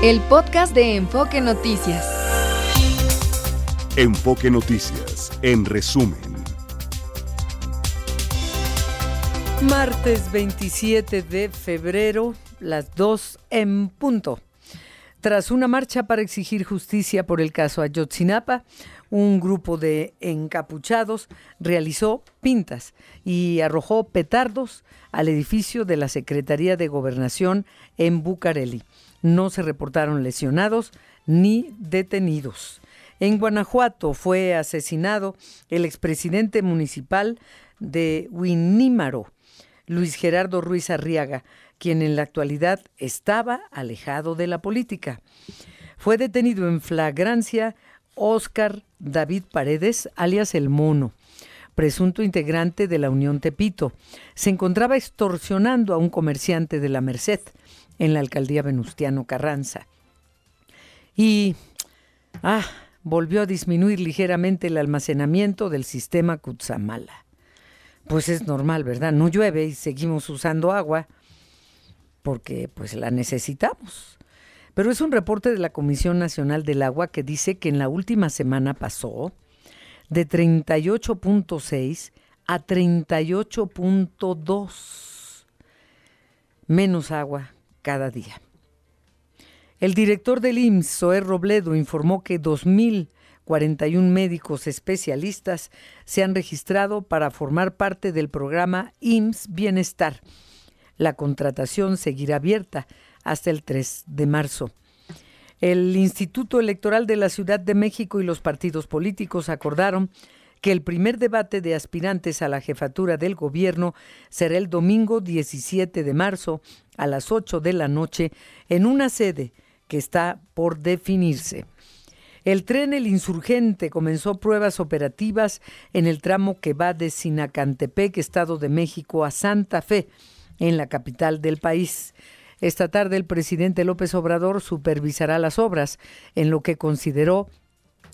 El podcast de Enfoque Noticias. Enfoque Noticias, en resumen. Martes 27 de febrero, las 2 en punto. Tras una marcha para exigir justicia por el caso Ayotzinapa, un grupo de encapuchados realizó pintas y arrojó petardos al edificio de la Secretaría de Gobernación en Bucareli. No se reportaron lesionados ni detenidos. En Guanajuato fue asesinado el expresidente municipal de Huinímaro, Luis Gerardo Ruiz Arriaga, quien en la actualidad estaba alejado de la política. Fue detenido en flagrancia Óscar David Paredes, alias El Mono, presunto integrante de la Unión Tepito. Se encontraba extorsionando a un comerciante de la Merced en la alcaldía Venustiano Carranza. Y ah, volvió a disminuir ligeramente el almacenamiento del sistema Cutzamala. Pues es normal, ¿verdad? No llueve y seguimos usando agua porque pues la necesitamos. Pero es un reporte de la Comisión Nacional del Agua que dice que en la última semana pasó de 38.6 a 38.2 menos agua cada día. El director del IMSS, Zoé Robledo, informó que 2.041 médicos especialistas se han registrado para formar parte del programa IMSS Bienestar. La contratación seguirá abierta hasta el 3 de marzo. El Instituto Electoral de la Ciudad de México y los partidos políticos acordaron que el primer debate de aspirantes a la jefatura del gobierno será el domingo 17 de marzo a las 8 de la noche en una sede que está por definirse. El tren El Insurgente comenzó pruebas operativas en el tramo que va de Sinacantepec, Estado de México, a Santa Fe, en la capital del país. Esta tarde el presidente López Obrador supervisará las obras en lo que consideró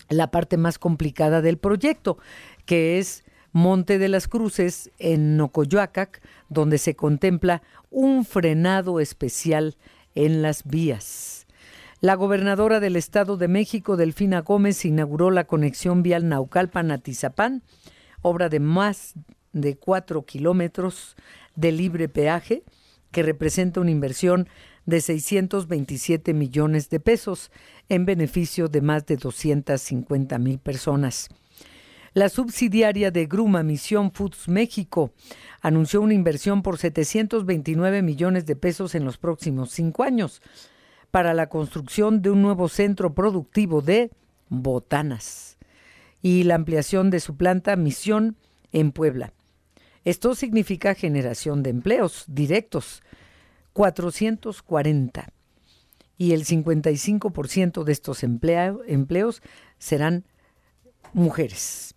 la parte más complicada del proyecto, que es Monte de las Cruces en Nocoyoacac, donde se contempla un frenado especial en las vías. La gobernadora del Estado de México, Delfina Gómez, inauguró la conexión vial Naucalpan-Atizapán, obra de más de cuatro kilómetros de libre peaje, que representa una inversión de 627 millones de pesos en beneficio de más de 250 mil personas. La subsidiaria de Gruma Misión Foods México anunció una inversión por 729 millones de pesos en los próximos cinco años para la construcción de un nuevo centro productivo de botanas y la ampliación de su planta Misión en Puebla. Esto significa generación de empleos directos, 440. Y el 55% de estos empleos serán mujeres.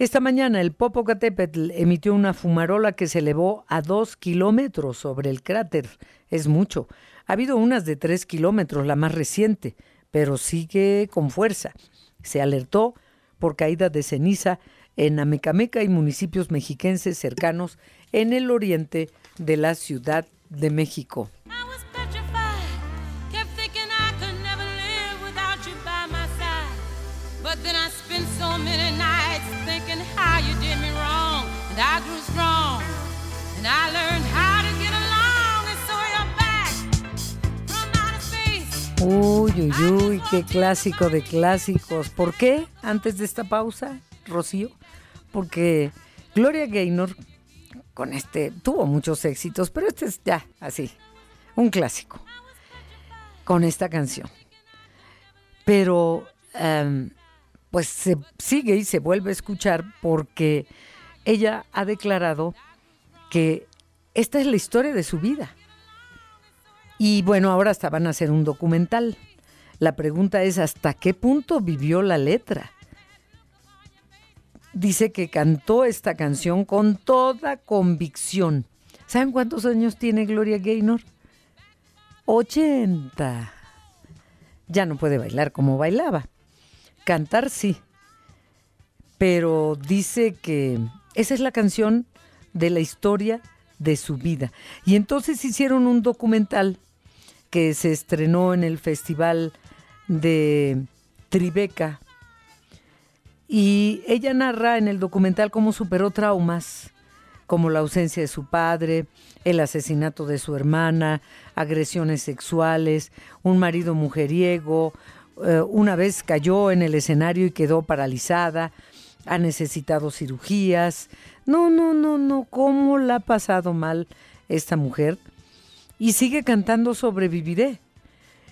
Esta mañana el Popocatépetl emitió una fumarola que se elevó a dos kilómetros sobre el cráter. Es mucho. Ha habido unas de tres kilómetros, la más reciente, pero sigue con fuerza. Se alertó por caída de ceniza en Amecameca y municipios mexiquenses cercanos en el oriente de la Ciudad de México. Uy, uy, uy, qué clásico de clásicos. ¿Por qué? Antes de esta pausa, Rocío porque Gloria Gaynor con este tuvo muchos éxitos, pero este es ya así, un clásico con esta canción. Pero em, pues se sigue y se vuelve a escuchar porque ella ha declarado que esta es la historia de su vida. Y bueno, ahora hasta van a hacer un documental. La pregunta es hasta qué punto vivió la letra dice que cantó esta canción con toda convicción. ¿Saben cuántos años tiene Gloria Gaynor? 80. Ya no puede bailar como bailaba. Cantar sí. Pero dice que esa es la canción de la historia de su vida. Y entonces hicieron un documental que se estrenó en el Festival de Tribeca. Y ella narra en el documental cómo superó traumas, como la ausencia de su padre, el asesinato de su hermana, agresiones sexuales, un marido mujeriego, eh, una vez cayó en el escenario y quedó paralizada, ha necesitado cirugías. No, no, no, no, cómo la ha pasado mal esta mujer. Y sigue cantando Sobreviviré.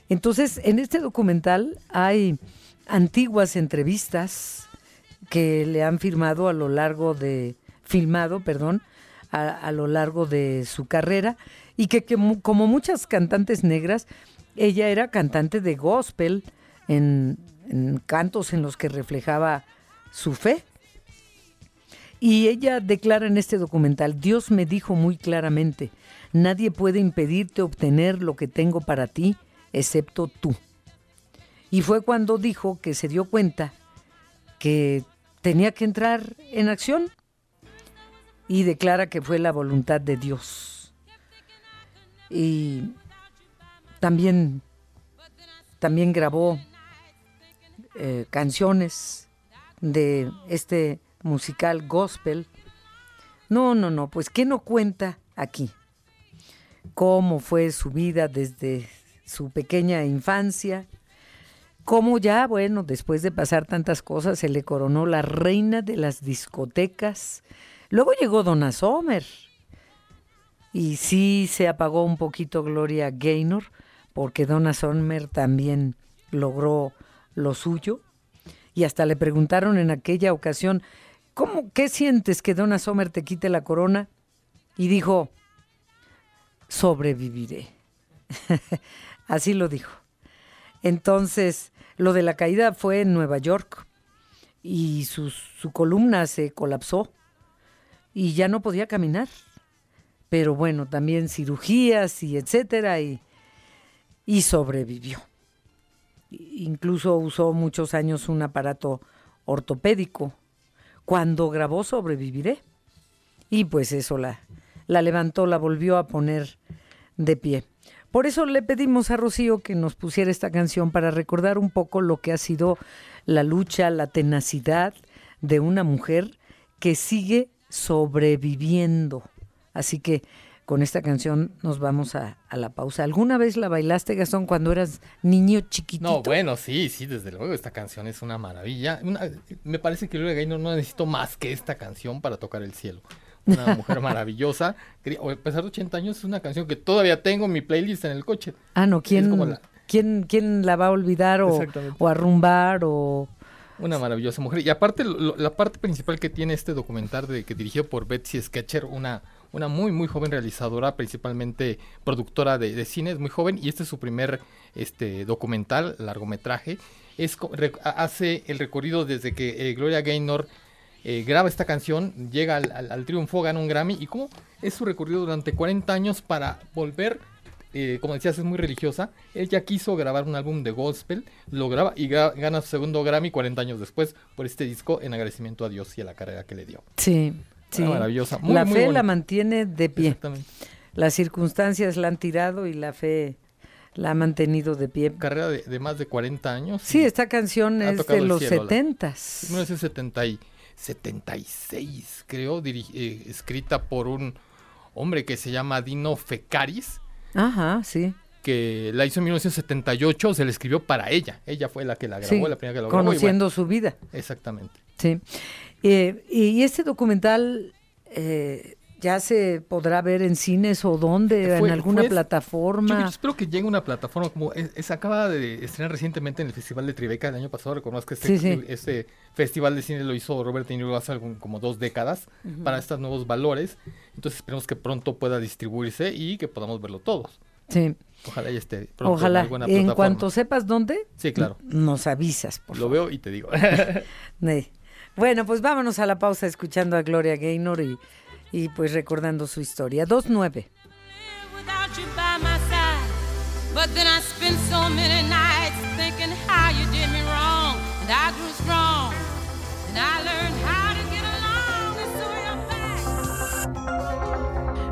Entonces, en este documental hay antiguas entrevistas que le han firmado a lo largo de, filmado, perdón, a, lo largo de su carrera y que, como muchas cantantes negras, ella era cantante de gospel en, en cantos en los que reflejaba su fe. Y ella declara en este documental, Dios me dijo muy claramente, nadie puede impedirte obtener lo que tengo para ti, excepto tú. Y fue cuando dijo que se dio cuenta que tenía que entrar en acción y declara que fue la voluntad de Dios. Y también, también grabó eh, canciones de este musical gospel. No, no, no, pues ¿qué no cuenta aquí? ¿Cómo fue su vida desde su pequeña infancia? Cómo ya, bueno, después de pasar tantas cosas, se le coronó la reina de las discotecas. Luego llegó Donna Sommer. Y sí se apagó un poquito Gloria Gaynor, porque Donna Sommer también logró lo suyo. Y hasta le preguntaron en aquella ocasión, ¿cómo, qué sientes que Donna Sommer te quite la corona? Y dijo, sobreviviré. Así lo dijo. Entonces, lo de la caída fue en Nueva York y su, columna se colapsó y ya no podía caminar. Pero bueno, también cirugías y etcétera y, y sobrevivió. Incluso usó muchos años un aparato ortopédico. Cuando grabó Sobreviviré. Y pues eso la, la levantó, la volvió a poner de pie. Por eso le pedimos a Rocío que nos pusiera esta canción para recordar un poco lo que ha sido la lucha, la tenacidad de una mujer que sigue sobreviviendo. Así que con esta canción nos vamos a, la pausa. ¿Alguna vez la bailaste, Gastón, cuando eras niño chiquitito? No, bueno, sí, sí, desde luego. Esta canción es una maravilla. me parece que Gloria Gaynor no necesito más que esta canción para tocar el cielo una mujer maravillosa. A pesar de 80 años, es una canción que todavía tengo en mi playlist en el coche. Ah, no, ¿quién, la... ¿quién, quién la va a olvidar o, o arrumbar o...? Una maravillosa mujer. Y aparte, la parte principal que tiene este documental de que dirigió por Betsy Sketcher, una, una muy, muy joven realizadora, principalmente productora de, cine, es muy joven, y este es su primer este, documental, largometraje. Es, hace el recorrido desde que eh, Gloria Gaynor eh, graba esta canción, llega al, triunfo, gana un Grammy y cómo es su recorrido durante 40 años para volver, eh, como decías, es muy religiosa. Él ya quiso grabar un álbum de gospel, lo graba y gana su segundo Grammy 40 años después por este disco en agradecimiento a Dios y a la carrera que le dio. Sí, sí. maravillosa. la fe la mantiene de pie. Exactamente. Las circunstancias la han tirado y la fe la ha mantenido de pie. Carrera de, más de 40 años. Sí, esta canción es de los 70s. 1970 76, creo, eh, escrita por un hombre que se llama Dino Fecaris. Ajá, sí. Que la hizo en 1978, se le escribió para ella. Ella fue la que la grabó, la primera que la grabó. Conociendo su vida. Exactamente. Sí. Eh, y este documental eh, ¿Ya se podrá ver en cines o dónde? ¿En alguna plataforma? Yo, espero que llegue una plataforma como... Se acaba de estrenar recientemente en el Festival de Tribeca el año pasado. Reconozco que este, este festival de cine lo hizo Robert De Niro hace como dos décadas para estos nuevos valores. Entonces esperemos que pronto pueda distribuirse y que podamos verlo todos. Sí. Ojalá ya esté pronto Ojalá. en alguna plataforma. En cuanto sepas dónde, sí, claro. nos avisas, por Lo veo y te digo. bueno, pues vámonos a la pausa escuchando a Gloria Gaynor y y pues recordando su historia. 2-9.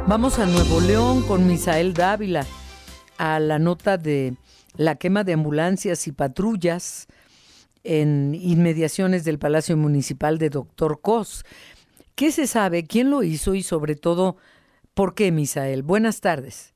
Vamos a Nuevo León con Misael Dávila. a la nota de la quema de ambulancias y patrullas en inmediaciones del Palacio Municipal de Doctor Cos. ¿Qué se sabe? ¿Quién lo hizo? Y sobre todo, ¿por qué, Misael? Buenas tardes.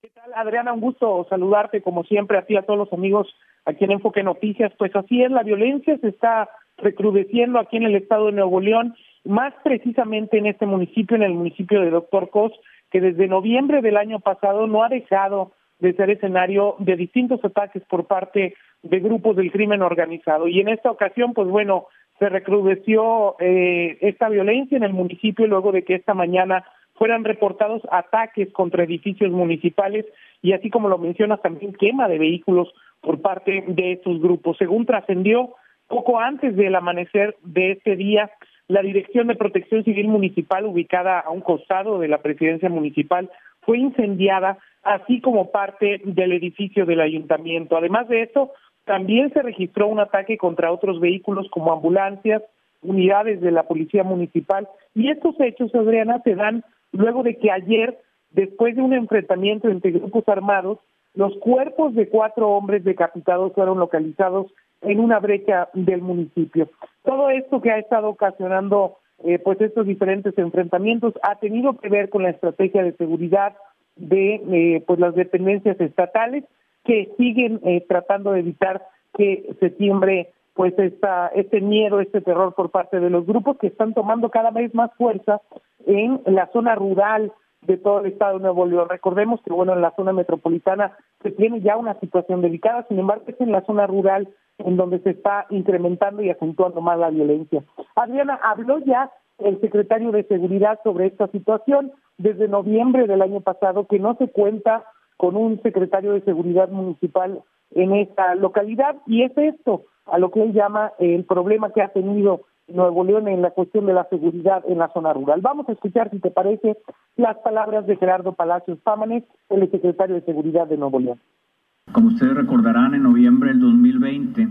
¿Qué tal, Adriana? Un gusto saludarte, como siempre, a a todos los amigos aquí en Enfoque Noticias. Pues así es, la violencia se está recrudeciendo aquí en el estado de Nuevo León, más precisamente en este municipio, en el municipio de Doctor Cos, que desde noviembre del año pasado no ha dejado de ser escenario de distintos ataques por parte de grupos del crimen organizado. Y en esta ocasión, pues bueno, se recrudeció eh, esta violencia en el municipio luego de que esta mañana fueran reportados ataques contra edificios municipales y así como lo mencionas también quema de vehículos por parte de estos grupos. Según trascendió poco antes del amanecer de este día, la Dirección de Protección Civil Municipal ubicada a un costado de la presidencia municipal fue incendiada así como parte del edificio del ayuntamiento. Además de esto, también se registró un ataque contra otros vehículos como ambulancias, unidades de la policía municipal y estos hechos, Adriana, se dan luego de que ayer, después de un enfrentamiento entre grupos armados, los cuerpos de cuatro hombres decapitados fueron localizados en una brecha del municipio. Todo esto que ha estado ocasionando eh, pues estos diferentes enfrentamientos ha tenido que ver con la estrategia de seguridad de eh, pues las dependencias estatales que siguen eh, tratando de evitar que se tiembre pues esta, este miedo, este terror por parte de los grupos que están tomando cada vez más fuerza en la zona rural de todo el estado de Nuevo León. Recordemos que bueno en la zona metropolitana se tiene ya una situación delicada, sin embargo es en la zona rural en donde se está incrementando y acentuando más la violencia. Adriana habló ya el secretario de Seguridad sobre esta situación desde noviembre del año pasado que no se cuenta con un secretario de Seguridad Municipal en esta localidad y es esto a lo que él llama el problema que ha tenido Nuevo León en la cuestión de la seguridad en la zona rural. Vamos a escuchar, si te parece, las palabras de Gerardo Palacios Pámanes, el secretario de Seguridad de Nuevo León. Como ustedes recordarán, en noviembre del 2020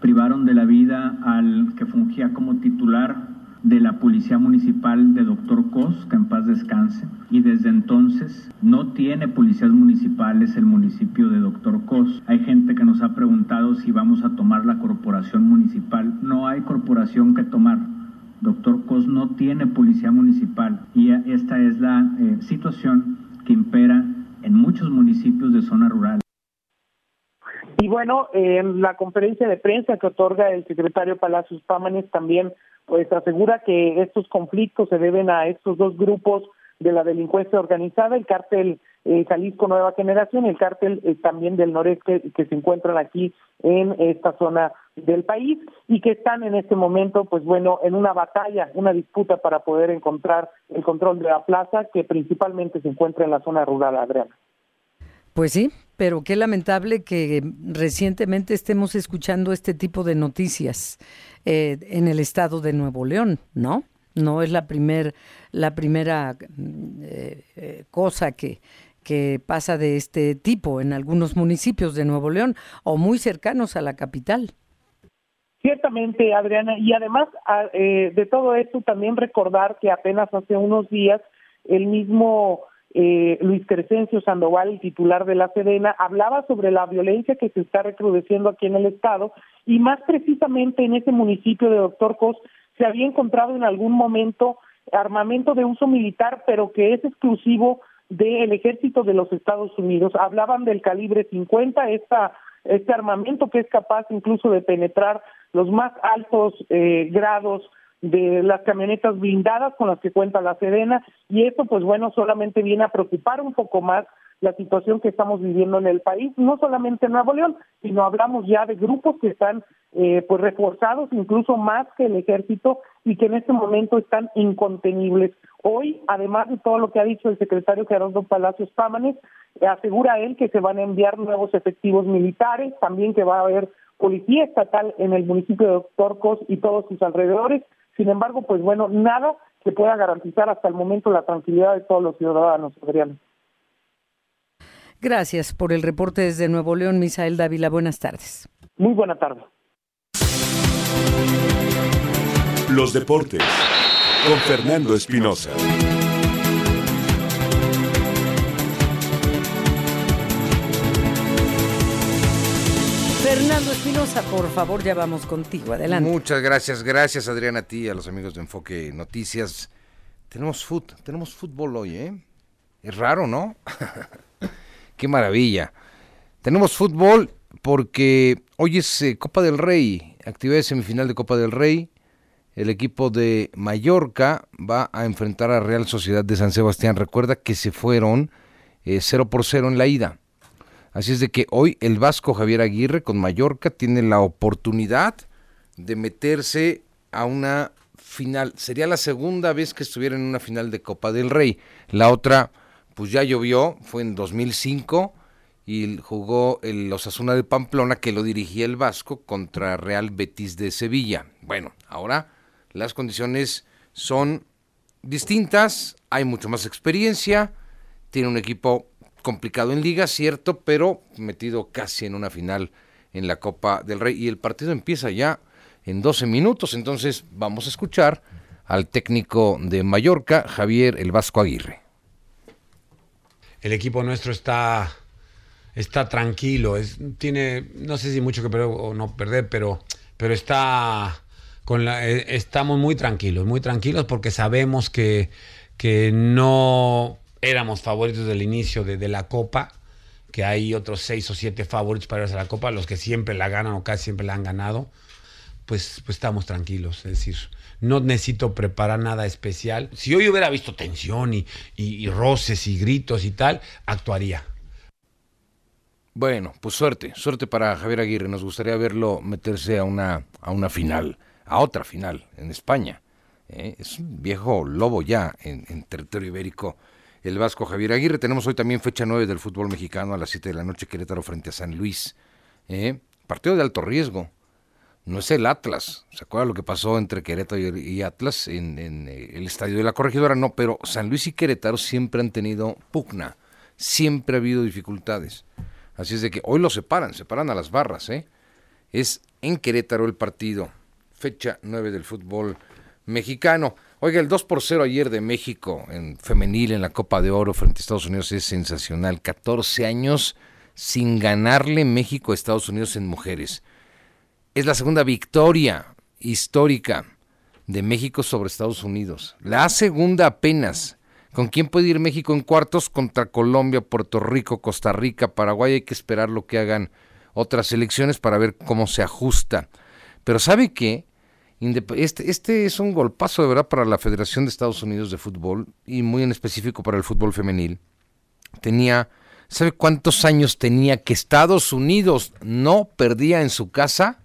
privaron de la vida al que fungía como titular de la Policía Municipal de Doctor Cos, que en paz descanse. Y desde entonces no tiene policías municipales el municipio de Doctor Cos. Hay gente que nos ha preguntado si vamos a tomar la corporación municipal. No hay corporación que tomar. Doctor Cos no tiene policía municipal y esta es la eh, situación que impera en muchos municipios de zona rural. Y bueno, en la conferencia de prensa que otorga el secretario Palacios Pámanes también pues asegura que estos conflictos se deben a estos dos grupos de la delincuencia organizada, el cártel eh, Jalisco Nueva Generación y el cártel eh, también del noreste que se encuentran aquí en esta zona del país y que están en este momento, pues bueno, en una batalla, una disputa para poder encontrar el control de la plaza que principalmente se encuentra en la zona rural, Adriana. Pues sí, pero qué lamentable que recientemente estemos escuchando este tipo de noticias eh, en el estado de Nuevo León, ¿no? No es la primer, la primera eh, eh, cosa que, que pasa de este tipo en algunos municipios de Nuevo León o muy cercanos a la capital. Ciertamente, Adriana, y además ah, de todo esto también recordar que apenas hace unos días el mismo eh, Luis Crescencio Sandoval, el titular de la Sedena, hablaba sobre la violencia que se está recrudeciendo aquí en el estado y más precisamente en ese municipio de Doctor Cos se había encontrado en algún momento armamento de uso militar, pero que es exclusivo del ejército de los Estados Unidos. Hablaban del calibre 50, esta, este armamento que es capaz incluso de penetrar los más altos eh, grados de las camionetas blindadas con las que cuenta la Sedena y esto pues bueno solamente viene a preocupar un poco más la situación que estamos viviendo en el país, no solamente en Nuevo León, sino hablamos ya de grupos que están eh, pues reforzados incluso más que el ejército y que en este momento están incontenibles. Hoy, además de todo lo que ha dicho el secretario Gerardo Palacios Pámanes, asegura él que se van a enviar nuevos efectivos militares, también que va a haber policía estatal en el municipio de Torcos y todos sus alrededores, sin embargo, pues bueno, nada que pueda garantizar hasta el momento la tranquilidad de todos los ciudadanos, Adrián. Gracias por el reporte desde Nuevo León, Misael Dávila. Buenas tardes. Muy buena tarde. Los deportes con Fernando Espinosa. Fernando Espinosa, por favor, ya vamos contigo. Adelante. Muchas gracias, gracias Adriana a ti, a los amigos de Enfoque Noticias. Tenemos fut, tenemos fútbol hoy, ¿eh? Es raro, ¿no? Qué maravilla. Tenemos fútbol porque hoy es eh, Copa del Rey, actividad semifinal de Copa del Rey. El equipo de Mallorca va a enfrentar a Real Sociedad de San Sebastián. Recuerda que se fueron 0 eh, por 0 en la ida. Así es de que hoy el vasco Javier Aguirre con Mallorca tiene la oportunidad de meterse a una final. Sería la segunda vez que estuviera en una final de Copa del Rey. La otra, pues ya llovió, fue en 2005 y jugó el Osasuna de Pamplona que lo dirigía el Vasco contra Real Betis de Sevilla. Bueno, ahora las condiciones son distintas, hay mucho más experiencia, tiene un equipo complicado en liga, cierto, pero metido casi en una final en la Copa del Rey. Y el partido empieza ya en 12 minutos, entonces vamos a escuchar al técnico de Mallorca, Javier El Vasco Aguirre. El equipo nuestro está está tranquilo, es, tiene no sé si mucho que perder o no perder, pero pero está con la, eh, estamos muy tranquilos, muy tranquilos porque sabemos que que no éramos favoritos del inicio de, la Copa, que hay otros seis o siete favoritos para irse a la Copa, los que siempre la ganan o casi siempre la han ganado, pues, pues estamos tranquilos. Es decir, no necesito preparar nada especial. Si hoy hubiera visto tensión y, y, roces y gritos y tal, actuaría. Bueno, pues suerte, suerte para Javier Aguirre. Nos gustaría verlo meterse a una, a una final, a otra final en España. ¿eh? Es un viejo lobo ya en territorio ibérico el Vasco Javier Aguirre. Tenemos hoy también fecha 9 del fútbol mexicano a las 7 de la noche, Querétaro frente a San Luis. ¿eh? Partido de alto riesgo. No es el Atlas. ¿Se acuerda lo que pasó entre Querétaro y, Atlas en, eh, el estadio de la corregidora? No, pero San Luis y Querétaro siempre han tenido pugna. Siempre ha habido dificultades. Así es de que hoy lo separan, separan a las barras. ¿eh? Es en Querétaro el partido. Fecha 9 del fútbol mexicano. Oiga, el 2 por 0 ayer de México en femenil en la Copa de Oro frente a Estados Unidos es sensacional. 14 años sin ganarle México a Estados Unidos en mujeres. Es la segunda victoria histórica de México sobre Estados Unidos. La segunda apenas. ¿Con quién puede ir México en cuartos? Contra Colombia, Puerto Rico, Costa Rica, Paraguay. Hay que esperar lo que hagan otras elecciones para ver cómo se ajusta. Pero ¿sabe qué? Este, este es un golpazo de verdad para la Federación de Estados Unidos de Fútbol y muy en específico para el fútbol femenil. Tenía, ¿sabe cuántos años tenía que Estados Unidos no perdía en su casa?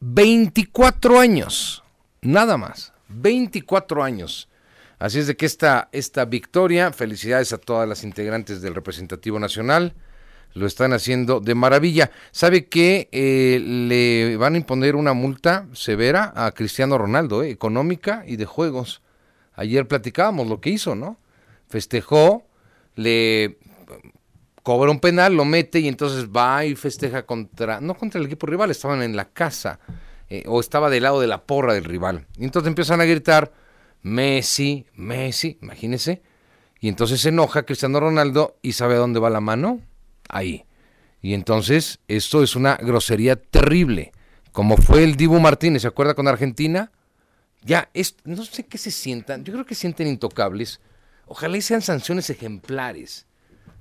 24 años, nada más, 24 años. Así es de que esta, esta victoria, felicidades a todas las integrantes del representativo nacional lo están haciendo de maravilla. ¿Sabe que eh, le van a imponer una multa severa a Cristiano Ronaldo, eh, económica y de juegos? Ayer platicábamos lo que hizo, ¿no? Festejó, le cobra un penal, lo mete y entonces va y festeja contra, no contra el equipo rival, estaban en la casa eh, o estaba del lado de la porra del rival. Y entonces empiezan a gritar, Messi, Messi, imagínese. Y entonces se enoja Cristiano Ronaldo y sabe a dónde va la mano ahí. Y entonces esto es una grosería terrible, como fue el Dibu Martínez, ¿se acuerda con Argentina? Ya, es, no sé qué se sientan, yo creo que sienten intocables. Ojalá y sean sanciones ejemplares.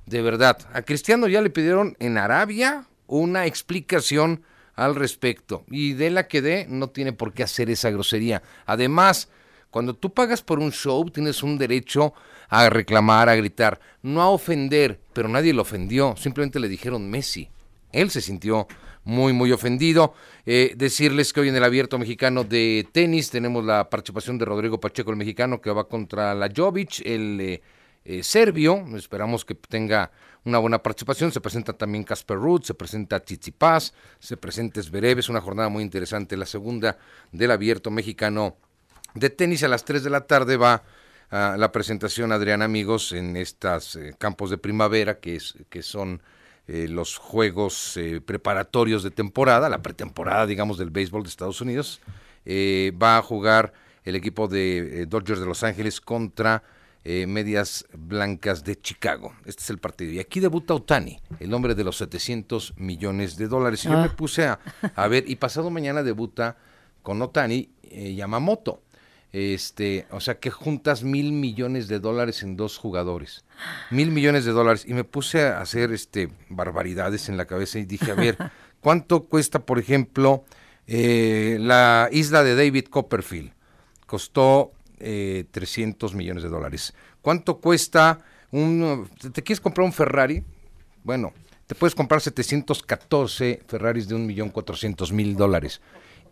De verdad, a Cristiano ya le pidieron en Arabia una explicación al respecto. Y de la que dé, no tiene por qué hacer esa grosería. Además, cuando tú pagas por un show, tienes un derecho a reclamar, a gritar, no a ofender, pero nadie lo ofendió, simplemente le dijeron Messi. Él se sintió muy, muy ofendido. Eh, decirles que hoy en el abierto mexicano de tenis tenemos la participación de Rodrigo Pacheco, el mexicano, que va contra la Jovic, el eh, eh, serbio. Esperamos que tenga una buena participación. Se presenta también Casper Ruth, se presenta Paz, se presenta Zverev. Una jornada muy interesante, la segunda del abierto mexicano de tenis. A las 3 de la tarde va la presentación, Adrián, amigos, en estos eh, campos de primavera, que, es, que son eh, los juegos eh, preparatorios de temporada, la pretemporada, digamos, del béisbol de Estados Unidos. va a jugar el equipo de Dodgers de Los Ángeles contra eh, Medias Blancas de Chicago. Este es el partido. Y aquí debuta Otani, el hombre de los 700 millones de dólares. Y yo Ah. me puse a, a ver, y pasado mañana debuta con Otani eh, Yamamoto. Este, o sea que juntas mil millones de dólares en dos jugadores. Mil millones de dólares. Y me puse a hacer este barbaridades en la cabeza y dije, a ver, ¿cuánto cuesta, por ejemplo, eh, la isla de David Copperfield? Costó eh, 300 millones de dólares. ¿Cuánto cuesta un... ¿Te quieres comprar un Ferrari? Bueno, te puedes comprar 714 Ferraris de un millón cuatrocientos mil dólares.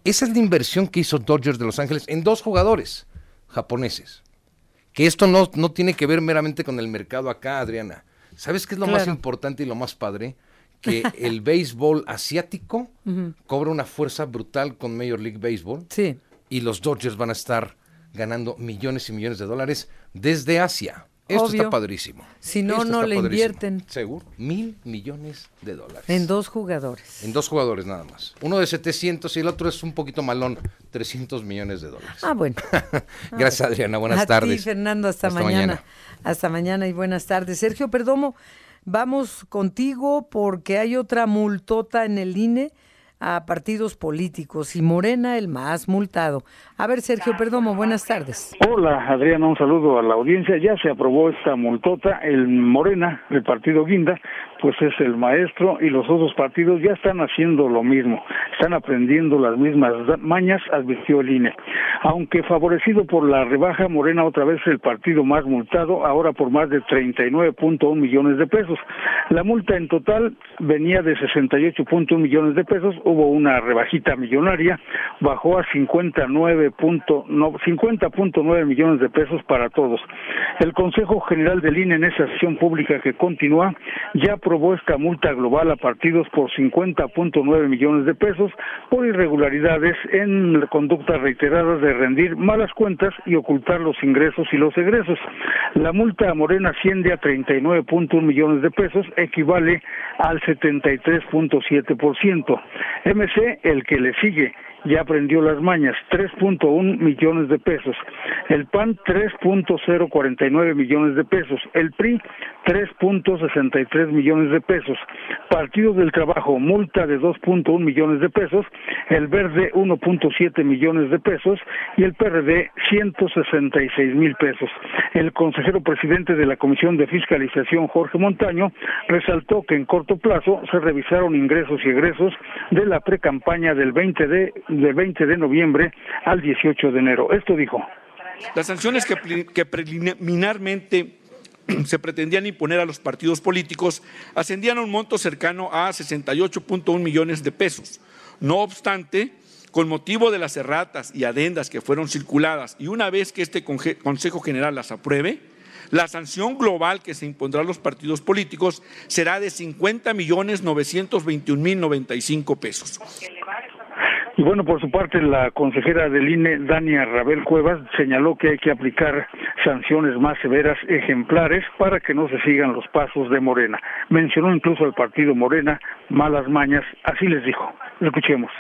Esa es la inversión que hizo Dodgers de Los Ángeles en dos jugadores japoneses. Que esto no, no tiene que ver meramente con el mercado acá, Adriana. ¿Sabes qué es lo más importante y lo más padre? Que el béisbol asiático cobra una fuerza brutal con Major League Baseball. Sí. Y los Dodgers van a estar ganando millones y millones de dólares desde Asia. Esto Obvio. está padrísimo. Si no, Esto no le padrísimo. invierten. Seguro. Mil millones de dólares. En dos jugadores. En dos jugadores nada más. Uno de 700 y el otro es un poquito malón, 300 millones de dólares. Ah, bueno. Gracias, Adriana. Buenas a tardes. Ti, Fernando, hasta, Hasta mañana. mañana. Hasta mañana y buenas tardes. Sergio Perdomo, vamos contigo porque hay otra multota en el INE a partidos políticos y Morena el más multado. A ver, Sergio Perdomo, buenas tardes. Hola Adriana, un saludo a la audiencia. Ya se aprobó esta multota. El Morena, el partido Guinda, pues es el maestro y los otros partidos ya están haciendo lo mismo. Están aprendiendo las mismas mañas, advirtió el INE. Aunque favorecido por la rebaja, Morena otra vez el partido más multado, ahora por más de 39.1 millones de pesos. La multa en total venía de 68.1 millones de pesos, hubo una rebajita millonaria, bajó a 59 punto- no, 50.9 millones de pesos para todos. El Consejo General del INE en esa sesión pública que continúa ya aprobó esta multa global a partidos por 50.9 millones de pesos por irregularidades en conductas reiteradas de rendir malas cuentas y ocultar los ingresos y los egresos. La multa a Morena asciende a 39.1 millones de pesos, equivale al 73.7%. MC, el que le sigue, ya aprendió las mañas, 3.1 millones de pesos. El PAN, 3.049 millones de pesos. El PRI, 3.63 millones de pesos. Partidos del Trabajo, multa de 2.1 millones de pesos. El Verde, 1.7 millones de pesos. Y el PRD, 166 mil pesos. El consejero presidente de la Comisión de Fiscalización, Jorge Montaño, resaltó que en corto plazo se revisaron ingresos y egresos de la precampaña del 20 de, del 20 de noviembre al 18 de enero. Esto dijo. Las sanciones que, pre- que preliminarmente se pretendían imponer a los partidos políticos ascendían a un monto cercano a 68.1 millones de pesos. No obstante, con motivo de las erratas y adendas que fueron circuladas y una vez que este Consejo General las apruebe, la sanción global que se impondrá a los partidos políticos será de 50 millones 921 mil 95 pesos. Y bueno, por su parte, la consejera del INE, Dania Rabel Cuevas, señaló que hay que aplicar sanciones más severas, ejemplares, para que no se sigan los pasos de Morena. Mencionó incluso al partido Morena, malas mañas, así les dijo. Escuchemos.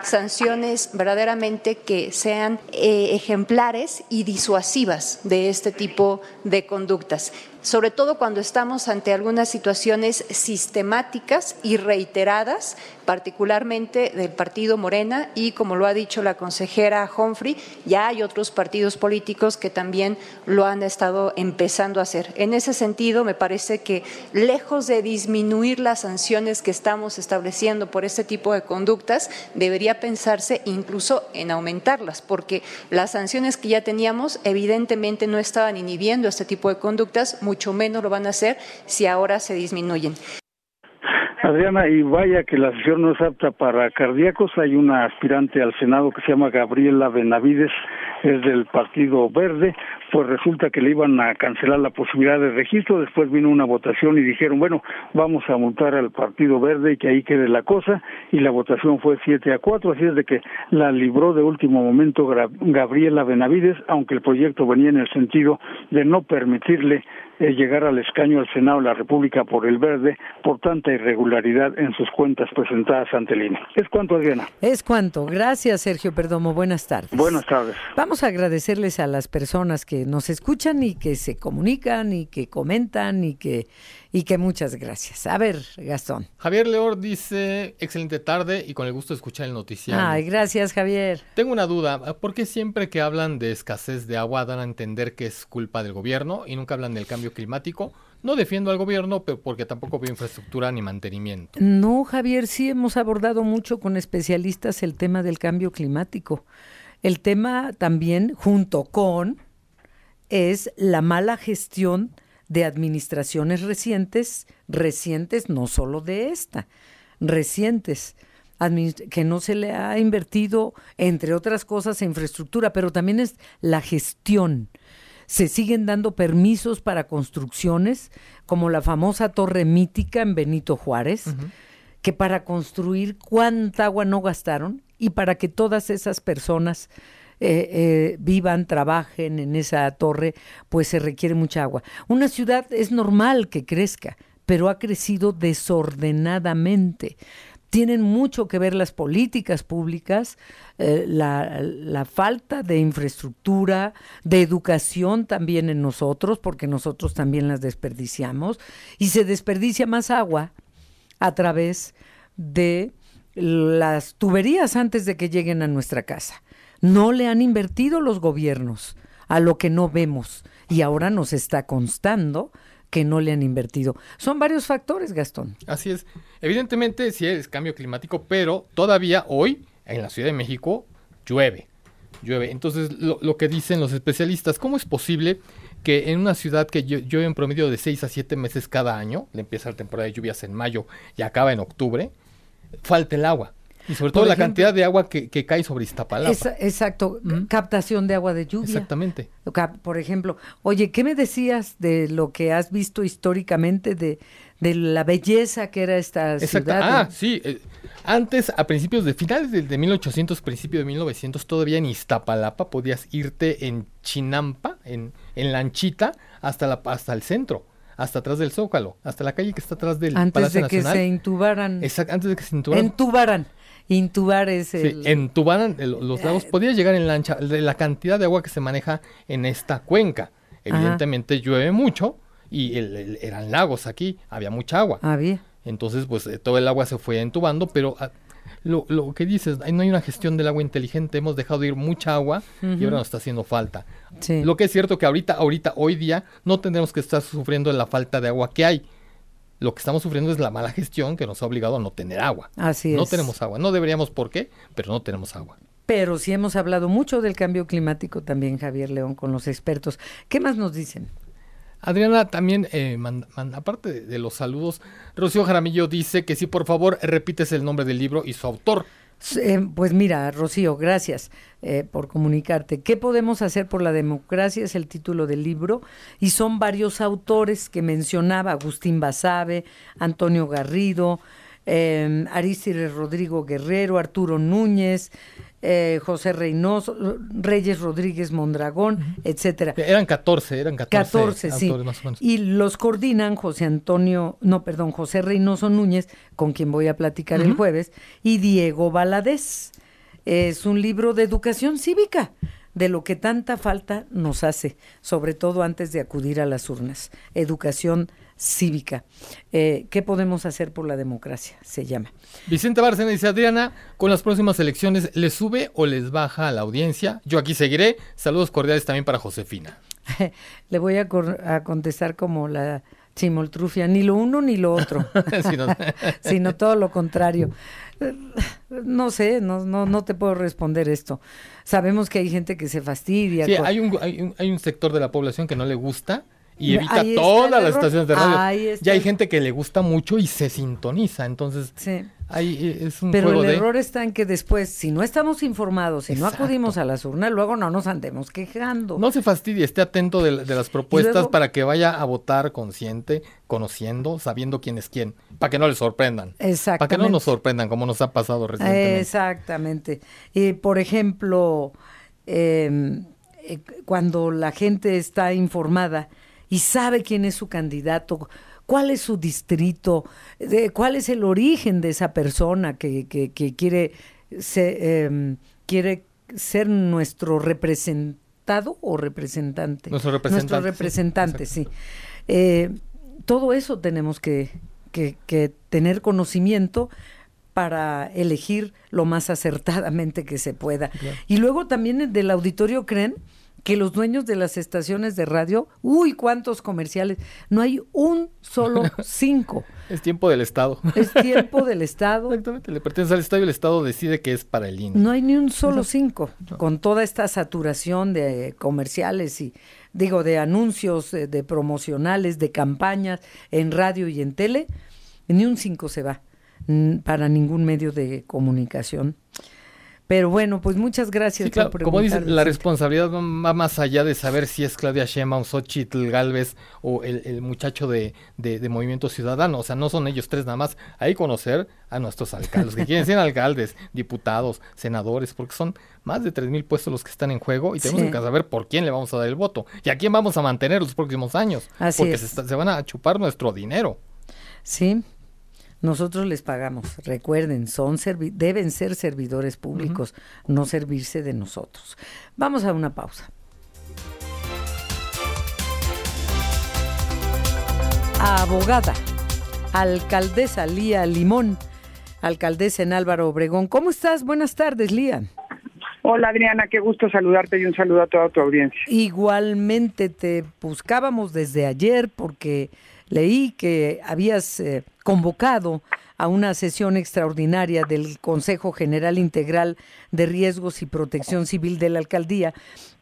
sanciones verdaderamente que sean eh, ejemplares y disuasivas de este tipo de conductas, sobre todo cuando estamos ante algunas situaciones sistemáticas y reiteradas, particularmente del partido Morena y como lo ha dicho la consejera Humphrey, ya hay otros partidos políticos que también lo han estado empezando a hacer. En ese sentido, me parece que lejos de disminuir las sanciones que estamos estableciendo por este tipo de conductas, debería pensarse incluso en aumentarlas, porque las sanciones que ya teníamos evidentemente no estaban inhibiendo este tipo de conductas, mucho menos lo van a hacer si ahora se disminuyen. Adriana, y vaya que la sesión no es apta para cardíacos. Hay una aspirante al Senado que se llama Gabriela Benavides, es del Partido Verde. Pues resulta que le iban a cancelar la posibilidad de registro. Después vino una votación y dijeron, bueno, vamos a multar al Partido Verde y que ahí quede la cosa. Y la votación fue 7 a 4. Así es de que la libró de último momento Gabriela Benavides, aunque el proyecto venía en el sentido de no permitirle llegar al escaño al Senado de la República por el Verde por tanta irregularidad en sus cuentas presentadas ante el INE. Es cuanto, Adriana. Es cuanto. Gracias, Sergio Perdomo. Buenas tardes. Buenas tardes. Vamos a agradecerles a las personas que nos escuchan y que se comunican y que comentan y que y que muchas gracias. A ver, Gastón. Javier Leor dice, excelente tarde y con el gusto de escuchar el noticiario. Ay, gracias, Javier. Tengo una duda, ¿por qué siempre que hablan de escasez de agua dan a entender que es culpa del gobierno y nunca hablan del cambio climático? No defiendo al gobierno porque tampoco veo infraestructura ni mantenimiento. No, Javier, sí hemos abordado mucho con especialistas el tema del cambio climático. El tema también, junto con, es la mala gestión de administraciones recientes, recientes no solo de esta, recientes, que no se le ha invertido, entre otras cosas, en infraestructura, pero también es la gestión. Se siguen dando permisos para construcciones, como la famosa torre mítica en Benito Juárez, que para construir cuánta agua no gastaron y para que todas esas personas eh, eh, vivan, trabajen en esa torre, pues se requiere mucha agua. Una ciudad es normal que crezca, pero ha crecido desordenadamente. Tienen mucho que ver las políticas públicas, eh, la, la, falta de infraestructura, de educación también en nosotros, porque nosotros también las desperdiciamos, y se desperdicia más agua a través de las tuberías antes de que lleguen a nuestra casa. No le han invertido los gobiernos a lo que no vemos y ahora nos está constando que no le han invertido. Son varios factores, Gastón. Así es. Evidentemente sí es cambio climático, pero todavía hoy en la Ciudad de México llueve. Llueve. Entonces, lo, que dicen los especialistas, ¿cómo es posible que en una ciudad que llueve en promedio de 6 a 7 meses cada año, le empieza la temporada de lluvias en mayo y acaba en octubre, falte el agua? Y sobre todo la cantidad de agua que, cae sobre Iztapalapa. exacto, captación de agua de lluvia. Exactamente. Por ejemplo, oye, ¿qué me decías de lo que has visto históricamente de, de la belleza que era esta ciudad? Ah, sí. Eh, antes, a principios de finales de, de 1800, principios de 1900, todavía en Iztapalapa podías irte en Chinampa, en, en Lanchita, hasta, la, hasta el centro hasta atrás del Zócalo, hasta la calle que está atrás del antes Palacio de que se intubaran. Exacto, antes de que se intubaran. Entubaran. Intubar es el... Sí, entubaran los lagos. Podía llegar en lancha de la cantidad de agua que se maneja en esta cuenca. Evidentemente llueve mucho y eran lagos aquí, había mucha agua. Había. Entonces, pues eh, todo el agua se fue entubando, pero ah, lo, lo, que dices, no hay una gestión del agua inteligente, hemos dejado de ir mucha agua y ahora nos está haciendo falta. Lo que es cierto que ahorita, ahorita, hoy día, no tendremos que estar sufriendo la falta de agua que hay lo que estamos sufriendo es la mala gestión que nos ha obligado a no tener agua. Así es. No tenemos agua. No deberíamos por qué, pero no tenemos agua. Pero sí hemos hablado mucho del cambio climático también, Javier León, con los expertos. ¿Qué más nos dicen? Adriana, también, eh, aparte de, los saludos, Rocío Jaramillo dice que sí, por favor, repites el nombre del libro y su autor. Eh, pues mira, Rocío, gracias eh, por comunicarte. ¿Qué podemos hacer por la democracia? Es el título del libro y son varios autores que mencionaba, Agustín Basabe, Antonio Garrido, eh, Arístides Rodrigo Guerrero, Arturo Núñez, eh, José Reynoso, Reyes Rodríguez Mondragón, etcétera. Eran 14, eran 14. 14, sí. Y los coordinan José Antonio, no, perdón, José Reynoso Núñez, con quien voy a platicar el jueves, y Diego Valadez. Es un libro de educación cívica de lo que tanta falta nos hace, sobre todo antes de acudir a las urnas. Educación cívica. Eh, ¿Qué podemos hacer por la democracia? Se llama. Vicente Bárcena dice, Adriana, con las próximas elecciones, ¿les sube o les baja a la audiencia? Yo aquí seguiré. Saludos cordiales también para Josefina. Le voy a, contestar como la chimoltrufia, ni lo uno ni lo otro, sino todo lo contrario. No sé, no, no, no te puedo responder esto. Sabemos que hay gente que se fastidia. Sí, hay, un, hay, un, hay un sector de la población que no le gusta y evita todas las estaciones de radio. Ya hay gente que le gusta mucho y se sintoniza, entonces sí. ahí es un Pero el error está en que después, si no estamos informados, si no acudimos a las urnas, luego no nos andemos quejando. No se fastidie, esté atento de, las propuestas para que vaya a votar consciente, conociendo, sabiendo quién es quién, para que no le sorprendan. Exactamente. Para que no nos sorprendan, como nos ha pasado recientemente. Exactamente. Y por ejemplo, em, eh, cuando la gente está informada, y sabe quién es su candidato, cuál es su distrito, de, cuál es el origen de esa persona que, que, quiere, em, quiere ser nuestro representado o representante. Nuestro representante. Nuestro representante, sí. Eh, todo eso tenemos que, que, tener conocimiento para elegir lo más acertadamente que se pueda. Y luego también del auditorio creen que los dueños de las estaciones de radio, uy, cuántos comerciales, no hay un solo cinco. es tiempo del Estado. Es tiempo del Estado. Exactamente, le pertenece al Estado y el Estado decide que es para el INE. No hay ni un solo cinco, con toda esta saturación de comerciales y, digo, de anuncios, de, promocionales, de campañas en radio y en tele, ni un cinco se va para ningún medio de comunicación. Pero bueno, pues muchas gracias por Como dice, la responsabilidad va más allá de saber si es Claudia Sheinbaum, Xochitl Galvez o el, muchacho de, de, Movimiento Ciudadano. O sea, no son ellos tres nada más. Hay que conocer a nuestros alcaldes, que quieren ser alcaldes, diputados, senadores, porque son más de tres mil puestos los que están en juego y tenemos que saber por quién le vamos a dar el voto y a quién vamos a mantener los próximos años. porque se, se van a chupar nuestro dinero. Sí, nosotros les pagamos. Recuerden, son deben ser servidores públicos, no servirse de nosotros. Vamos a una pausa. Abogada, alcaldesa Lía Limón, alcaldesa en Álvaro Obregón. ¿Cómo estás? Buenas tardes, Lía. Hola Adriana, qué gusto saludarte y un saludo a toda tu audiencia. Igualmente te buscábamos desde ayer porque leí que habías eh, convocado a una sesión extraordinaria del Consejo General Integral de Riesgos y Protección Civil de la Alcaldía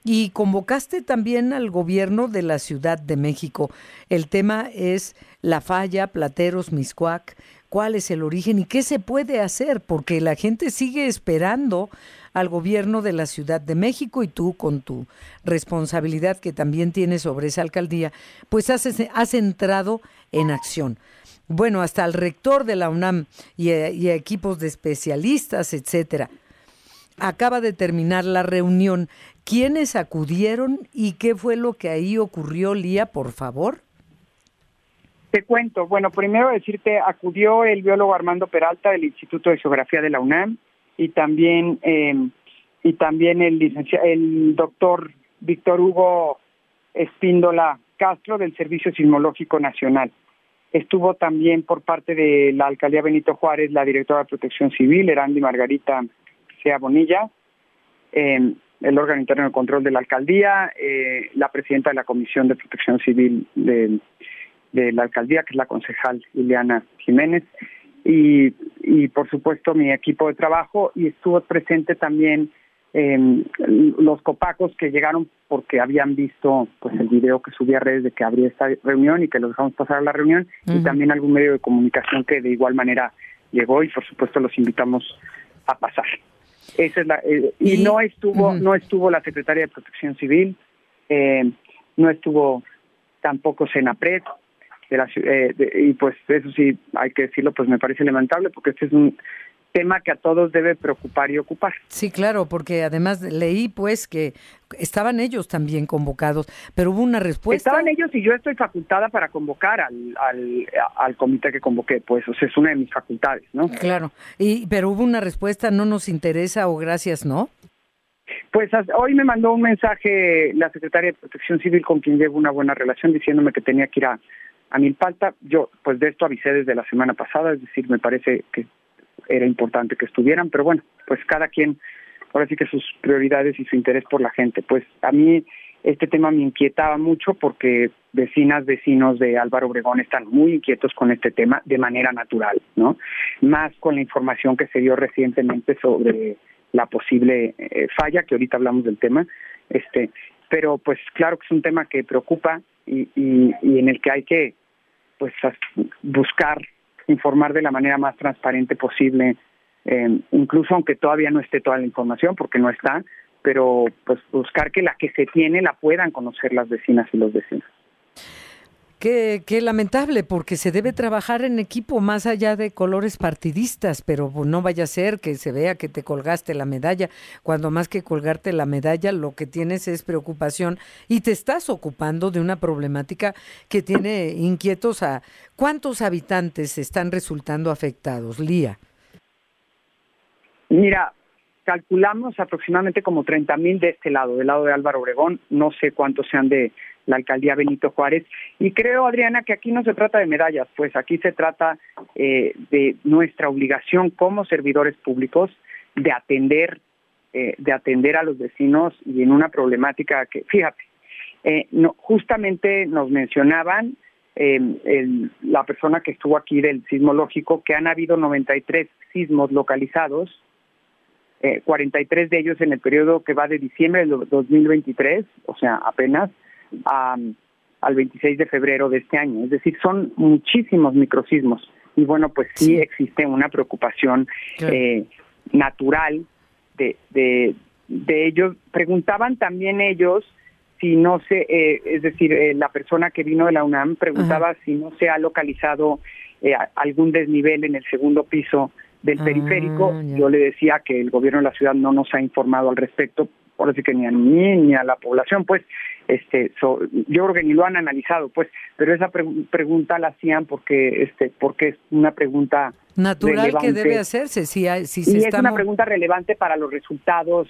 y convocaste también al gobierno de la Ciudad de México. El tema es la falla Plateros Miscuac, cuál es el origen y qué se puede hacer, porque la gente sigue esperando al gobierno de la Ciudad de México y tú con tu responsabilidad que también tienes sobre esa alcaldía, pues has, has entrado en acción. Bueno, hasta el rector de la UNAM y, y equipos de especialistas, etcétera. Acaba de terminar la reunión. ¿Quiénes acudieron y qué fue lo que ahí ocurrió, Lía, por favor? Te cuento. Bueno, primero decirte, acudió el biólogo Armando Peralta del Instituto de Geografía de la UNAM, y también eh, y también el doctor Víctor Hugo Espíndola Castro del Servicio Sismológico Nacional. Estuvo también por parte de la alcaldía Benito Juárez la directora de Protección Civil, Erandi Margarita Sea Bonilla, eh, el órgano interno de control de la alcaldía, eh, la presidenta de la Comisión de Protección Civil de, de la alcaldía, que es la concejal Ileana Jiménez, y, y por supuesto mi equipo de trabajo y estuvo presente también eh, los copacos que llegaron porque habían visto pues el video que subía a redes de que habría esta reunión y que los dejamos pasar a la reunión y también algún medio de comunicación que de igual manera llegó y por supuesto los invitamos a pasar. Esa es la, eh, y, no estuvo no estuvo la secretaria de Protección Civil, eh, no estuvo tampoco Senapred, eh, y pues eso sí hay que decirlo pues me parece lamentable porque este es un tema que a todos debe preocupar y ocupar. Sí, claro, porque además leí pues que estaban ellos también convocados, pero hubo una respuesta. Estaban ellos y yo estoy facultada para convocar al, al, al comité que convoqué, pues o sea, es una de mis facultades, ¿no? Claro, y pero hubo una respuesta, no nos interesa o gracias, ¿no? Pues hoy me mandó un mensaje la secretaria de Protección Civil con quien llevo una buena relación diciéndome que tenía que ir a, a Milpalta. Yo, pues de esto avisé desde la semana pasada, es decir, me parece que era importante que estuvieran, pero bueno, pues cada quien, ahora sí que sus prioridades y su interés por la gente. Pues a mí este tema me inquietaba mucho porque vecinas, vecinos de Álvaro Obregón están muy inquietos con este tema de manera natural, ¿no? Más con la información que se dio recientemente sobre la posible eh, falla, que ahorita hablamos del tema, este, pero pues claro que es un tema que preocupa y, y, y en el que hay que pues buscar informar de la manera más transparente posible, eh, incluso aunque todavía no esté toda la información, porque no está, pero pues buscar que la que se tiene la puedan conocer las vecinas y los vecinos. Qué, lamentable, porque se debe trabajar en equipo más allá de colores partidistas, pero no vaya a ser que se vea que te colgaste la medalla, cuando más que colgarte la medalla lo que tienes es preocupación y te estás ocupando de una problemática que tiene inquietos a cuántos habitantes están resultando afectados, Lía. Mira, calculamos aproximadamente como 30 mil de este lado, del lado de Álvaro Obregón, no sé cuántos sean de la alcaldía Benito Juárez. Y creo, Adriana, que aquí no se trata de medallas, pues aquí se trata eh, de nuestra obligación como servidores públicos de atender, eh, de atender a los vecinos y en una problemática que, fíjate, eh, no, justamente nos mencionaban el, la persona que estuvo aquí del sismológico que han habido 93 sismos localizados, 43 de ellos en el periodo que va de diciembre del 2023, o sea, apenas, al 26 de febrero de este año. Es decir, son muchísimos microsismos. Y bueno, pues sí, existe una preocupación eh, natural de, de, de, ellos. Preguntaban también ellos si no se, eh, es decir, eh, la persona que vino de la UNAM preguntaba si no se ha localizado algún desnivel en el segundo piso del ah, periférico. Yo le decía que el gobierno de la ciudad no nos ha informado al respecto, por así que ni a mí ni a la población, pues este yo creo que ni lo han analizado pues pero esa pregunta la hacían porque este porque es una pregunta natural que debe hacerse si, si y es una pregunta relevante para los resultados